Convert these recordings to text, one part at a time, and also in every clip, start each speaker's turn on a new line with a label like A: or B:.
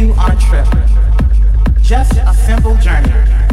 A: you on a trip. Just a simple journey.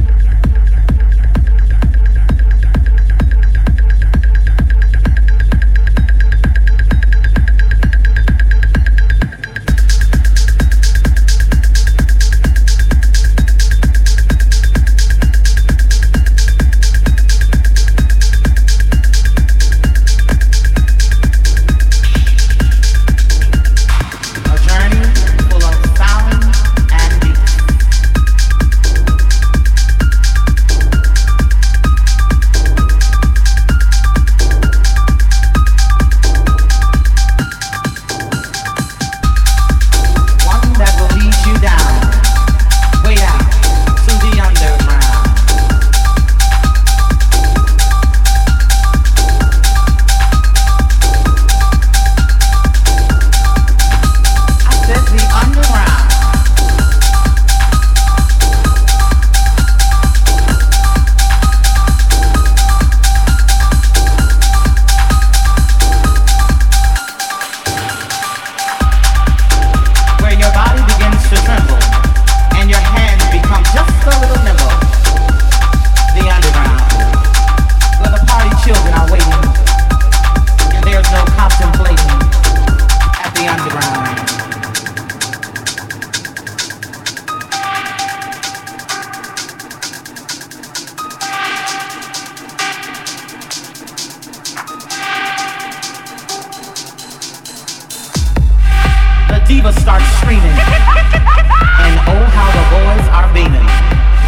A: The diva starts screaming. and oh, how the boys are beaming.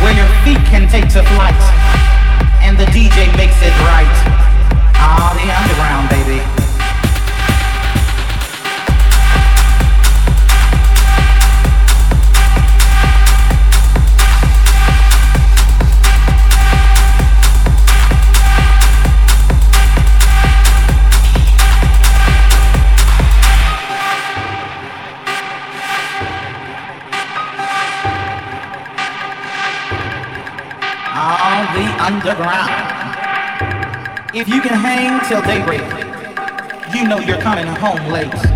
A: Where your feet can take to flight. And the DJ makes it right. Ah, the underground, baby. Underground. If you can hang till daybreak, you know you're coming home late.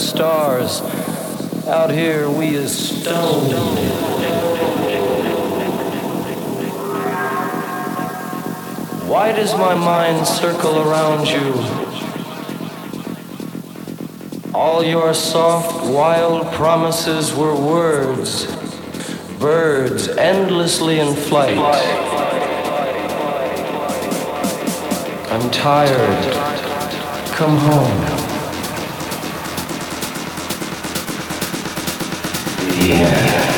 B: Stars. Out here, we is stone. Why does my mind circle around you? All your soft, wild promises were words, birds endlessly in flight. I'm tired. Come home. Yeah.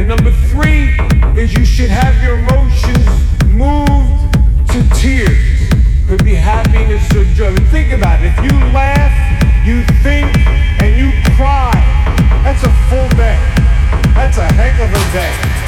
C: And number three is you should have your emotions moved to tears. Could be happiness or joy. But think about it. If you laugh, you think, and you cry, that's a full day. That's a heck of a day.